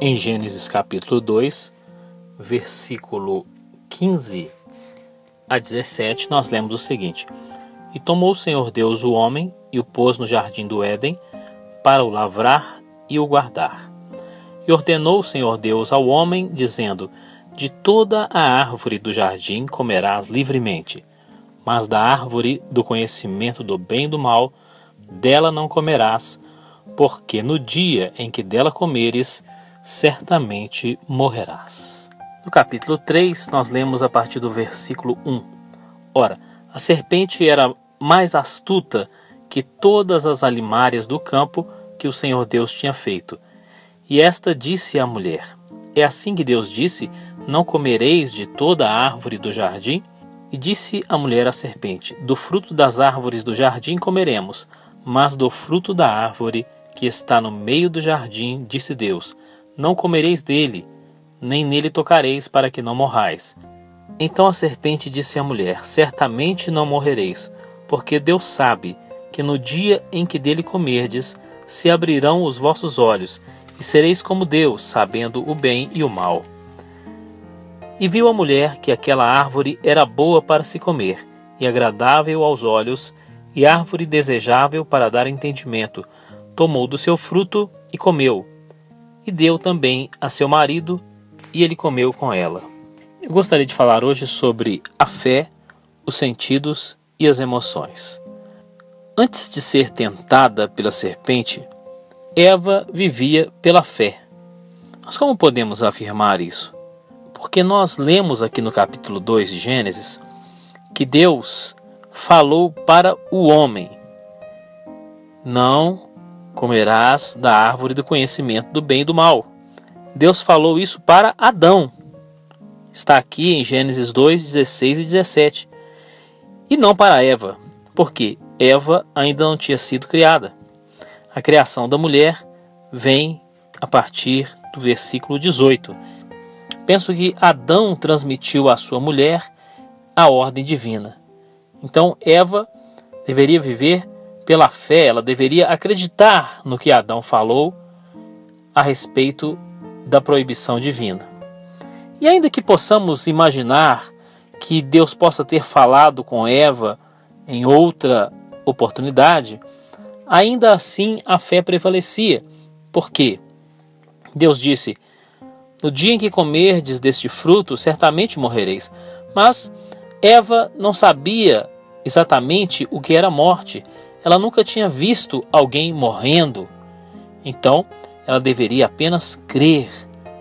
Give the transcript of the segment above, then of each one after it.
Em Gênesis capítulo 2, versículo 15 a 17, nós lemos o seguinte: E tomou o Senhor Deus o homem e o pôs no jardim do Éden para o lavrar e o guardar. E ordenou o Senhor Deus ao homem, dizendo: De toda a árvore do jardim comerás livremente, mas da árvore do conhecimento do bem e do mal, dela não comerás, porque no dia em que dela comeres, certamente morrerás. No capítulo 3, nós lemos a partir do versículo 1. Ora, a serpente era mais astuta que todas as alimárias do campo que o Senhor Deus tinha feito. E esta disse à mulher: É assim que Deus disse: Não comereis de toda a árvore do jardim? E disse a mulher à serpente: Do fruto das árvores do jardim comeremos, mas do fruto da árvore que está no meio do jardim, disse Deus: não comereis dele, nem nele tocareis, para que não morrais. Então a serpente disse à mulher: Certamente não morrereis, porque Deus sabe que no dia em que dele comerdes, se abrirão os vossos olhos, e sereis como Deus, sabendo o bem e o mal. E viu a mulher que aquela árvore era boa para se comer, e agradável aos olhos, e árvore desejável para dar entendimento. Tomou do seu fruto e comeu e deu também a seu marido, e ele comeu com ela. Eu gostaria de falar hoje sobre a fé, os sentidos e as emoções. Antes de ser tentada pela serpente, Eva vivia pela fé. Mas como podemos afirmar isso? Porque nós lemos aqui no capítulo 2 de Gênesis que Deus falou para o homem: Não comerás da árvore do conhecimento do bem e do mal. Deus falou isso para Adão. Está aqui em Gênesis 2, 16 e 17. E não para Eva, porque Eva ainda não tinha sido criada. A criação da mulher vem a partir do versículo 18. Penso que Adão transmitiu à sua mulher a ordem divina. Então Eva deveria viver pela fé, ela deveria acreditar no que Adão falou a respeito da proibição divina. E ainda que possamos imaginar que Deus possa ter falado com Eva em outra oportunidade, ainda assim a fé prevalecia. Por quê? Deus disse: No dia em que comerdes deste fruto, certamente morrereis. Mas Eva não sabia exatamente o que era morte ela nunca tinha visto alguém morrendo. Então, ela deveria apenas crer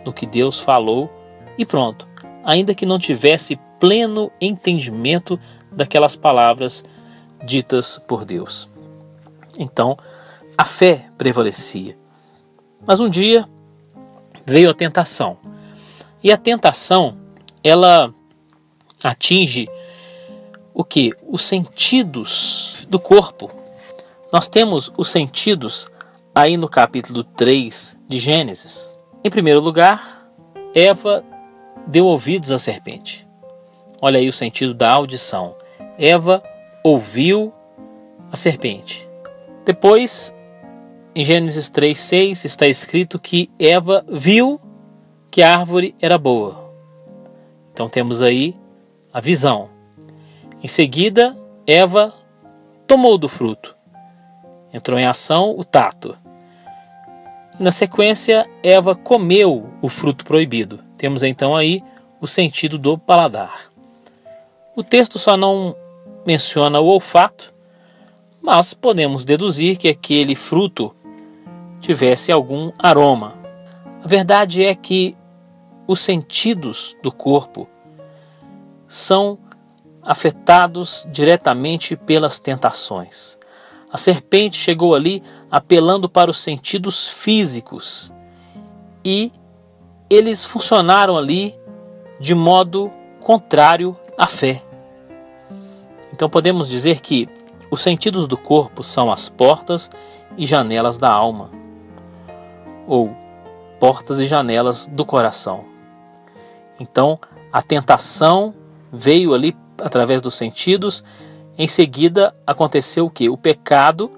no que Deus falou e pronto, ainda que não tivesse pleno entendimento daquelas palavras ditas por Deus. Então, a fé prevalecia. Mas um dia veio a tentação. E a tentação, ela atinge o que? Os sentidos do corpo. Nós temos os sentidos aí no capítulo 3 de Gênesis. Em primeiro lugar, Eva deu ouvidos à serpente. Olha aí o sentido da audição. Eva ouviu a serpente. Depois, em Gênesis 3:6 está escrito que Eva viu que a árvore era boa. Então temos aí a visão. Em seguida, Eva tomou do fruto. Entrou em ação o tato. Na sequência, Eva comeu o fruto proibido. Temos então aí o sentido do paladar. O texto só não menciona o olfato, mas podemos deduzir que aquele fruto tivesse algum aroma. A verdade é que os sentidos do corpo são afetados diretamente pelas tentações. A serpente chegou ali apelando para os sentidos físicos e eles funcionaram ali de modo contrário à fé. Então podemos dizer que os sentidos do corpo são as portas e janelas da alma, ou portas e janelas do coração. Então a tentação veio ali através dos sentidos. Em seguida, aconteceu o que? O pecado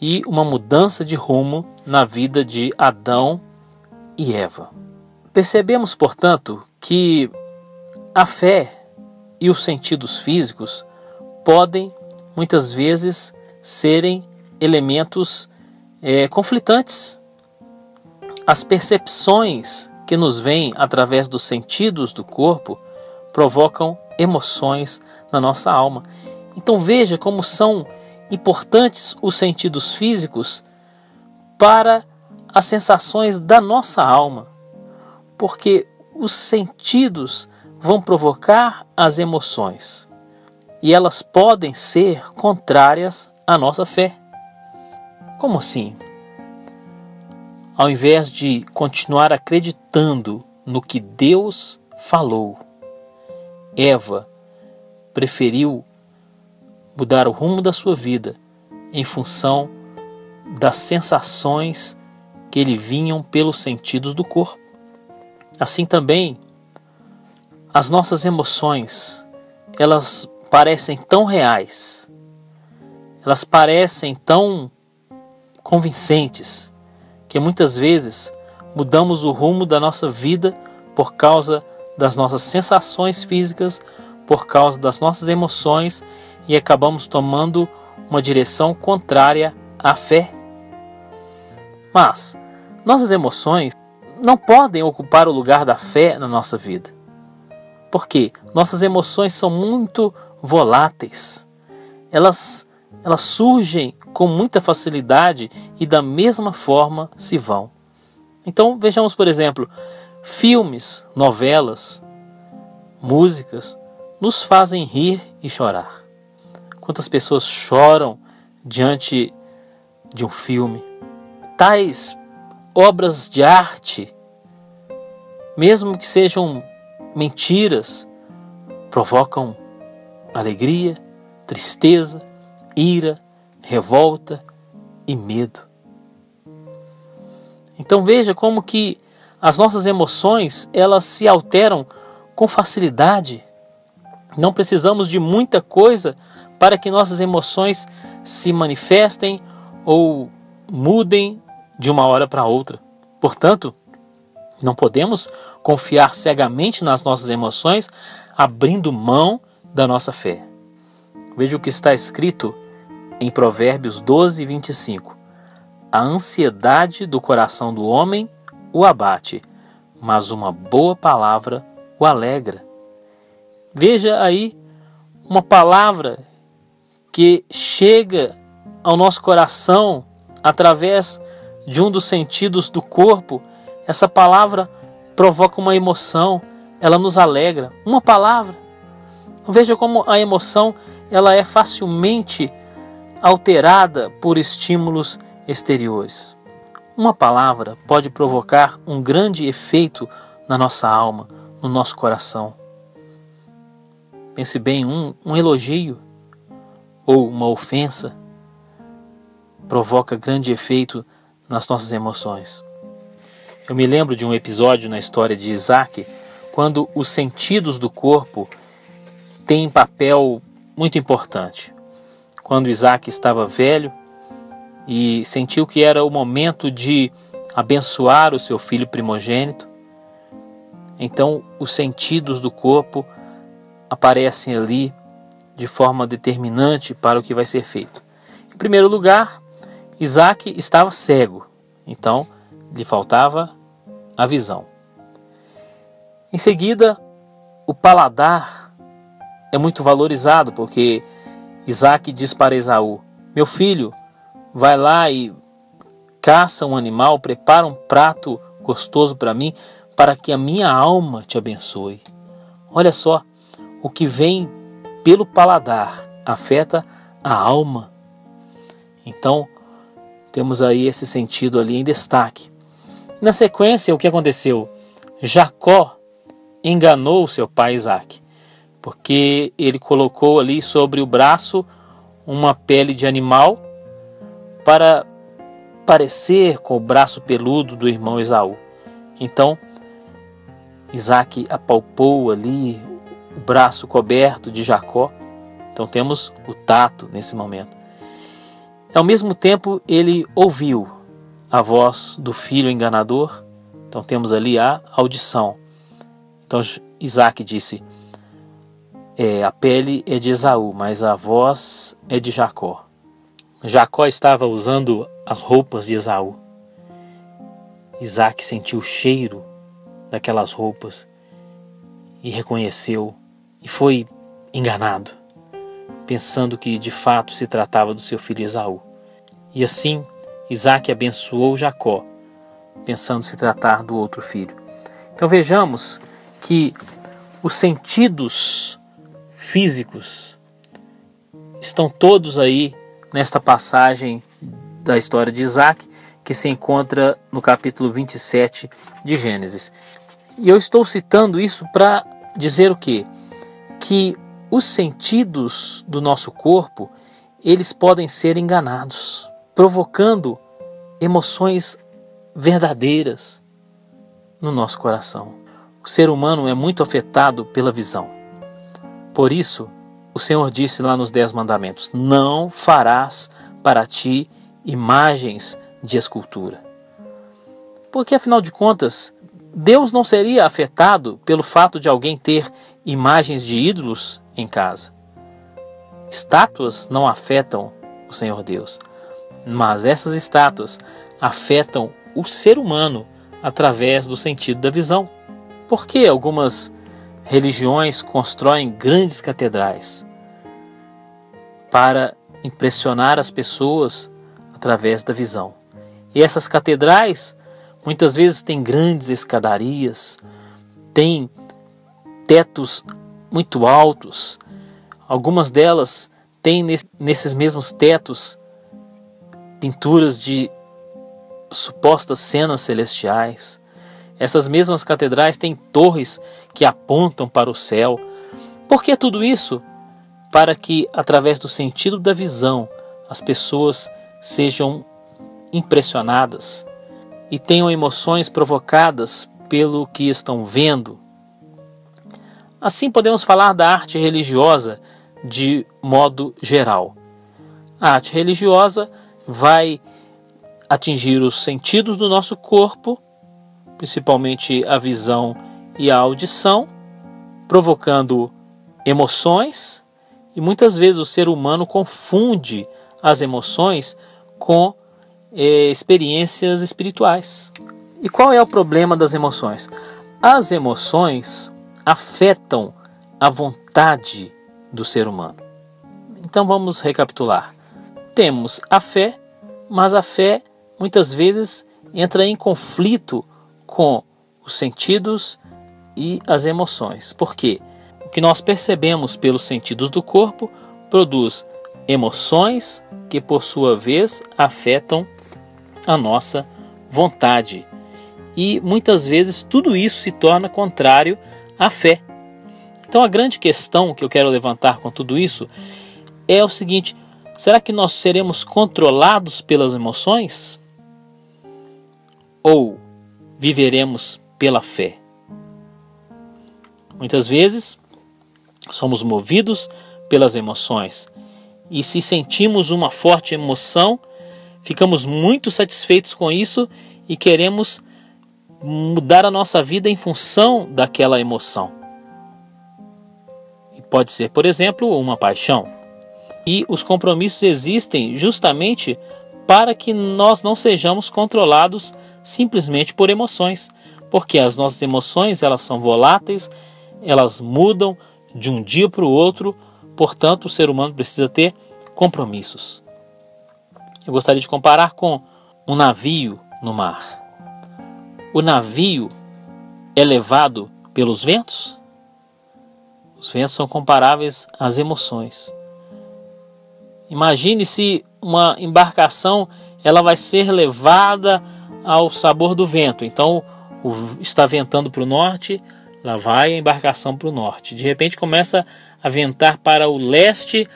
e uma mudança de rumo na vida de Adão e Eva. Percebemos, portanto, que a fé e os sentidos físicos podem muitas vezes serem elementos é, conflitantes. As percepções que nos vêm através dos sentidos do corpo provocam emoções na nossa alma. Então veja como são importantes os sentidos físicos para as sensações da nossa alma, porque os sentidos vão provocar as emoções e elas podem ser contrárias à nossa fé. Como assim? Ao invés de continuar acreditando no que Deus falou, Eva preferiu mudar o rumo da sua vida em função das sensações que lhe vinham pelos sentidos do corpo. Assim também, as nossas emoções, elas parecem tão reais, elas parecem tão convincentes, que muitas vezes mudamos o rumo da nossa vida por causa das nossas sensações físicas, por causa das nossas emoções e acabamos tomando uma direção contrária à fé. Mas nossas emoções não podem ocupar o lugar da fé na nossa vida. Porque nossas emoções são muito voláteis. Elas elas surgem com muita facilidade e da mesma forma se vão. Então vejamos, por exemplo, filmes, novelas, músicas nos fazem rir e chorar. Quantas pessoas choram diante de um filme? Tais obras de arte, mesmo que sejam mentiras, provocam alegria, tristeza, ira, revolta e medo. Então veja como que as nossas emoções, elas se alteram com facilidade. Não precisamos de muita coisa para que nossas emoções se manifestem ou mudem de uma hora para outra. Portanto, não podemos confiar cegamente nas nossas emoções, abrindo mão da nossa fé. Veja o que está escrito em Provérbios 12, 25. A ansiedade do coração do homem o abate, mas uma boa palavra o alegra. Veja aí uma palavra que chega ao nosso coração através de um dos sentidos do corpo. Essa palavra provoca uma emoção, ela nos alegra. Uma palavra. Veja como a emoção ela é facilmente alterada por estímulos exteriores. Uma palavra pode provocar um grande efeito na nossa alma, no nosso coração. Pense bem, um, um elogio ou uma ofensa provoca grande efeito nas nossas emoções. Eu me lembro de um episódio na história de Isaac, quando os sentidos do corpo têm papel muito importante quando Isaac estava velho e sentiu que era o momento de abençoar o seu filho primogênito. Então, os sentidos do corpo aparecem ali de forma determinante para o que vai ser feito. Em primeiro lugar, Isaac estava cego, então lhe faltava a visão. Em seguida, o paladar é muito valorizado porque Isaac diz para Esaú: Meu filho, vai lá e caça um animal, prepara um prato gostoso para mim, para que a minha alma te abençoe. Olha só, o que vem pelo paladar afeta a alma. Então, temos aí esse sentido ali em destaque. Na sequência, o que aconteceu? Jacó enganou seu pai Isaac porque ele colocou ali sobre o braço uma pele de animal para parecer com o braço peludo do irmão Esaú. Então, Isaac apalpou ali o braço coberto de Jacó. Então temos o tato nesse momento. Ao mesmo tempo, ele ouviu a voz do filho enganador. Então temos ali a audição. Então Isaac disse: é, A pele é de Esaú, mas a voz é de Jacó. Jacó estava usando as roupas de Esaú. Isaac sentiu o cheiro daquelas roupas e reconheceu e foi enganado, pensando que de fato se tratava do seu filho Esaú. E assim Isaac abençoou Jacó, pensando se tratar do outro filho. Então vejamos que os sentidos físicos estão todos aí nesta passagem da história de Isaac, que se encontra no capítulo 27 de Gênesis. E eu estou citando isso para dizer o quê? Que os sentidos do nosso corpo, eles podem ser enganados, provocando emoções verdadeiras no nosso coração. O ser humano é muito afetado pela visão. Por isso, o Senhor disse lá nos Dez Mandamentos: Não farás para ti imagens de escultura. Porque, afinal de contas, Deus não seria afetado pelo fato de alguém ter imagens de ídolos em casa. Estátuas não afetam o Senhor Deus, mas essas estátuas afetam o ser humano através do sentido da visão. Por que algumas religiões constroem grandes catedrais para impressionar as pessoas através da visão. E essas catedrais muitas vezes têm grandes escadarias, têm tetos muito altos. Algumas delas têm nesses mesmos tetos pinturas de supostas cenas celestiais. Essas mesmas catedrais têm torres que apontam para o céu. Por que tudo isso? Para que, através do sentido da visão, as pessoas sejam impressionadas e tenham emoções provocadas pelo que estão vendo. Assim podemos falar da arte religiosa de modo geral. A arte religiosa vai atingir os sentidos do nosso corpo principalmente a visão e a audição, provocando emoções, e muitas vezes o ser humano confunde as emoções com eh, experiências espirituais. E qual é o problema das emoções? As emoções afetam a vontade do ser humano. Então vamos recapitular. Temos a fé, mas a fé muitas vezes entra em conflito com os sentidos e as emoções. Porque o que nós percebemos pelos sentidos do corpo produz emoções que, por sua vez, afetam a nossa vontade. E muitas vezes tudo isso se torna contrário à fé. Então a grande questão que eu quero levantar com tudo isso é o seguinte: será que nós seremos controlados pelas emoções? Ou viveremos pela fé. Muitas vezes somos movidos pelas emoções e se sentimos uma forte emoção, ficamos muito satisfeitos com isso e queremos mudar a nossa vida em função daquela emoção. E pode ser, por exemplo, uma paixão. E os compromissos existem justamente para que nós não sejamos controlados simplesmente por emoções, porque as nossas emoções elas são voláteis, elas mudam de um dia para o outro, portanto o ser humano precisa ter compromissos. Eu gostaria de comparar com um navio no mar. O navio é levado pelos ventos? Os ventos são comparáveis às emoções. Imagine se uma embarcação ela vai ser levada ao sabor do vento. Então está ventando para o norte, lá vai a embarcação para o norte. De repente começa a ventar para o leste,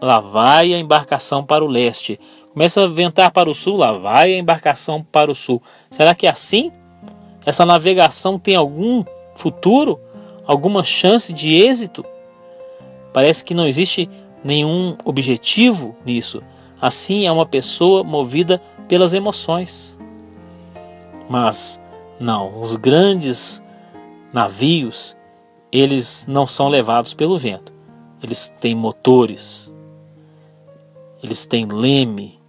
lá vai a embarcação para o leste. Começa a ventar para o sul, lá vai a embarcação para o sul. Será que é assim? Essa navegação tem algum futuro? alguma chance de êxito. Parece que não existe nenhum objetivo nisso. Assim é uma pessoa movida pelas emoções. Mas não, os grandes navios, eles não são levados pelo vento. Eles têm motores, eles têm leme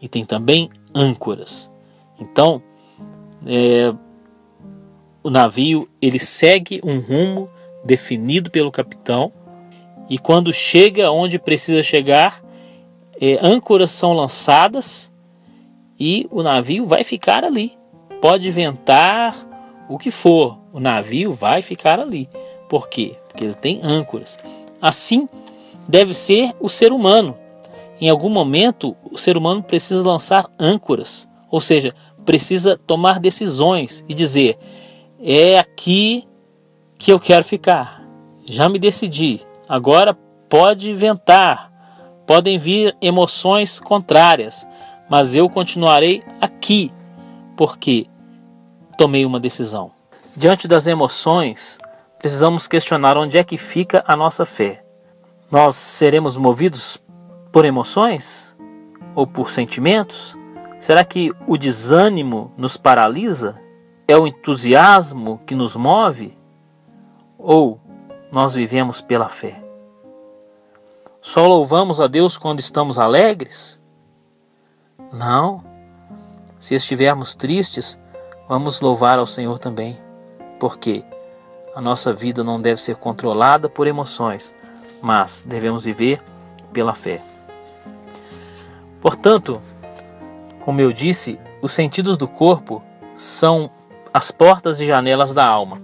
e tem também âncoras. Então, é, o navio ele segue um rumo definido pelo capitão e quando chega onde precisa chegar, é, âncoras são lançadas e o navio vai ficar ali. Pode ventar o que for, o navio vai ficar ali. Por quê? Porque ele tem âncoras. Assim deve ser o ser humano. Em algum momento, o ser humano precisa lançar âncoras, ou seja, precisa tomar decisões e dizer: é aqui que eu quero ficar. Já me decidi. Agora pode ventar, podem vir emoções contrárias, mas eu continuarei aqui porque tomei uma decisão. Diante das emoções, precisamos questionar onde é que fica a nossa fé. Nós seremos movidos por emoções ou por sentimentos? Será que o desânimo nos paralisa? É o entusiasmo que nos move? Ou nós vivemos pela fé? Só louvamos a Deus quando estamos alegres? Não. Se estivermos tristes, vamos louvar ao Senhor também. Porque a nossa vida não deve ser controlada por emoções, mas devemos viver pela fé. Portanto, como eu disse, os sentidos do corpo são as portas e janelas da alma.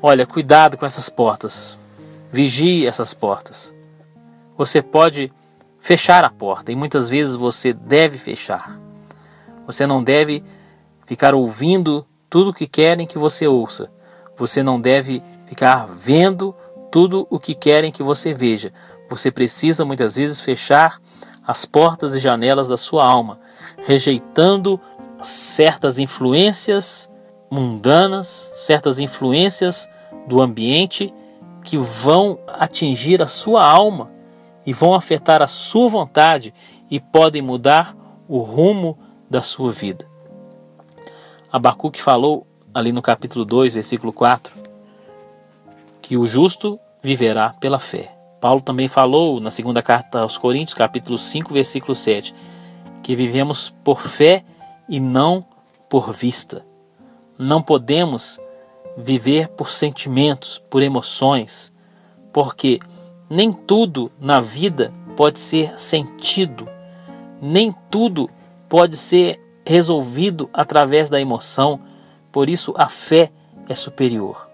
Olha, cuidado com essas portas. Vigie essas portas. Você pode fechar a porta e muitas vezes você deve fechar. Você não deve ficar ouvindo tudo o que querem que você ouça. Você não deve ficar vendo tudo o que querem que você veja. Você precisa muitas vezes fechar as portas e janelas da sua alma, rejeitando certas influências mundanas, certas influências do ambiente que vão atingir a sua alma e vão afetar a sua vontade e podem mudar o rumo da sua vida. Abacuque falou ali no capítulo 2, versículo 4, que o justo viverá pela fé. Paulo também falou na segunda carta aos Coríntios, capítulo 5, versículo 7, que vivemos por fé e não por vista. Não podemos viver por sentimentos, por emoções, porque nem tudo na vida pode ser sentido, nem tudo pode ser resolvido através da emoção, por isso a fé é superior.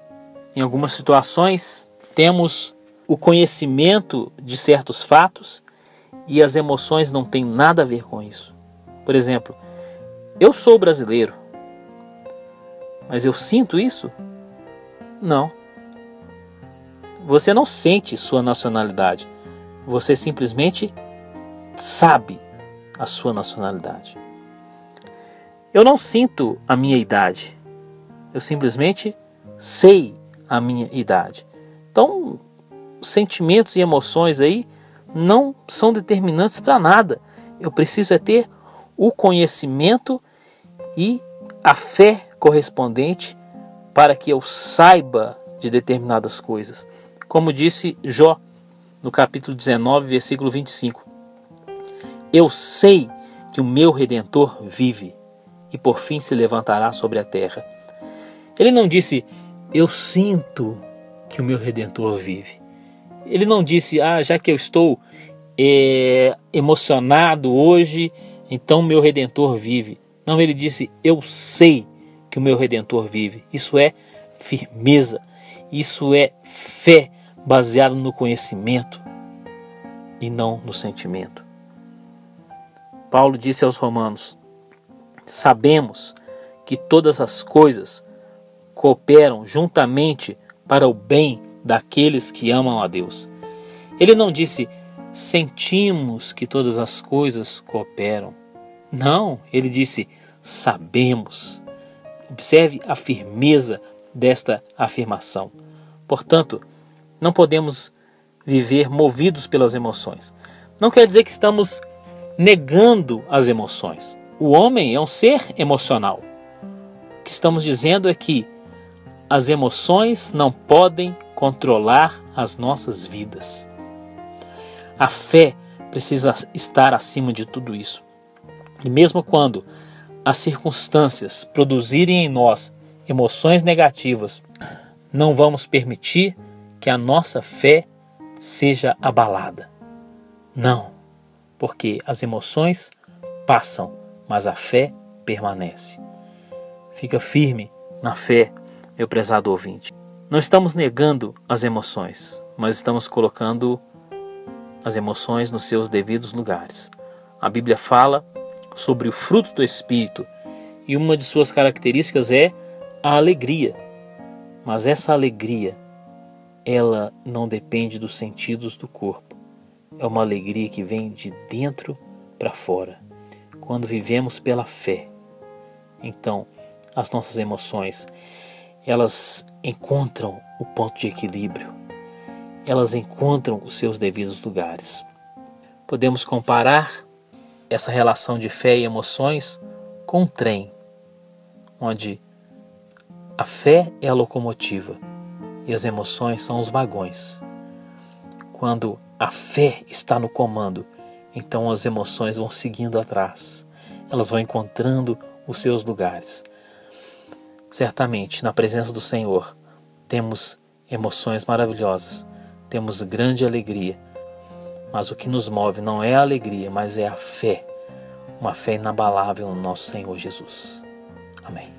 Em algumas situações, temos o conhecimento de certos fatos e as emoções não têm nada a ver com isso. Por exemplo, eu sou brasileiro, mas eu sinto isso? Não. Você não sente sua nacionalidade, você simplesmente sabe a sua nacionalidade. Eu não sinto a minha idade, eu simplesmente sei a minha idade. Então, sentimentos e emoções aí não são determinantes para nada. Eu preciso é ter o conhecimento e a fé correspondente para que eu saiba de determinadas coisas. Como disse Jó no capítulo 19, versículo 25. Eu sei que o meu redentor vive e por fim se levantará sobre a terra. Ele não disse eu sinto que o meu redentor vive. Ele não disse, ah, já que eu estou é, emocionado hoje, então meu redentor vive. Não, ele disse, eu sei que o meu redentor vive. Isso é firmeza, isso é fé baseada no conhecimento e não no sentimento. Paulo disse aos Romanos: Sabemos que todas as coisas cooperam juntamente para o bem daqueles que amam a Deus. Ele não disse sentimos que todas as coisas cooperam. Não, ele disse sabemos. Observe a firmeza desta afirmação. Portanto, não podemos viver movidos pelas emoções. Não quer dizer que estamos negando as emoções. O homem é um ser emocional. O que estamos dizendo é que as emoções não podem controlar as nossas vidas. A fé precisa estar acima de tudo isso. E mesmo quando as circunstâncias produzirem em nós emoções negativas, não vamos permitir que a nossa fé seja abalada. Não, porque as emoções passam, mas a fé permanece. Fica firme na fé, meu prezado ouvinte. Não estamos negando as emoções, mas estamos colocando as emoções nos seus devidos lugares. A Bíblia fala sobre o fruto do Espírito e uma de suas características é a alegria. Mas essa alegria, ela não depende dos sentidos do corpo. É uma alegria que vem de dentro para fora. Quando vivemos pela fé, então as nossas emoções, elas encontram o ponto de equilíbrio. Elas encontram os seus devidos lugares. Podemos comparar essa relação de fé e emoções com um trem, onde a fé é a locomotiva e as emoções são os vagões. Quando a fé está no comando, então as emoções vão seguindo atrás, elas vão encontrando os seus lugares. Certamente, na presença do Senhor, temos emoções maravilhosas, temos grande alegria, mas o que nos move não é a alegria, mas é a fé, uma fé inabalável no nosso Senhor Jesus. Amém.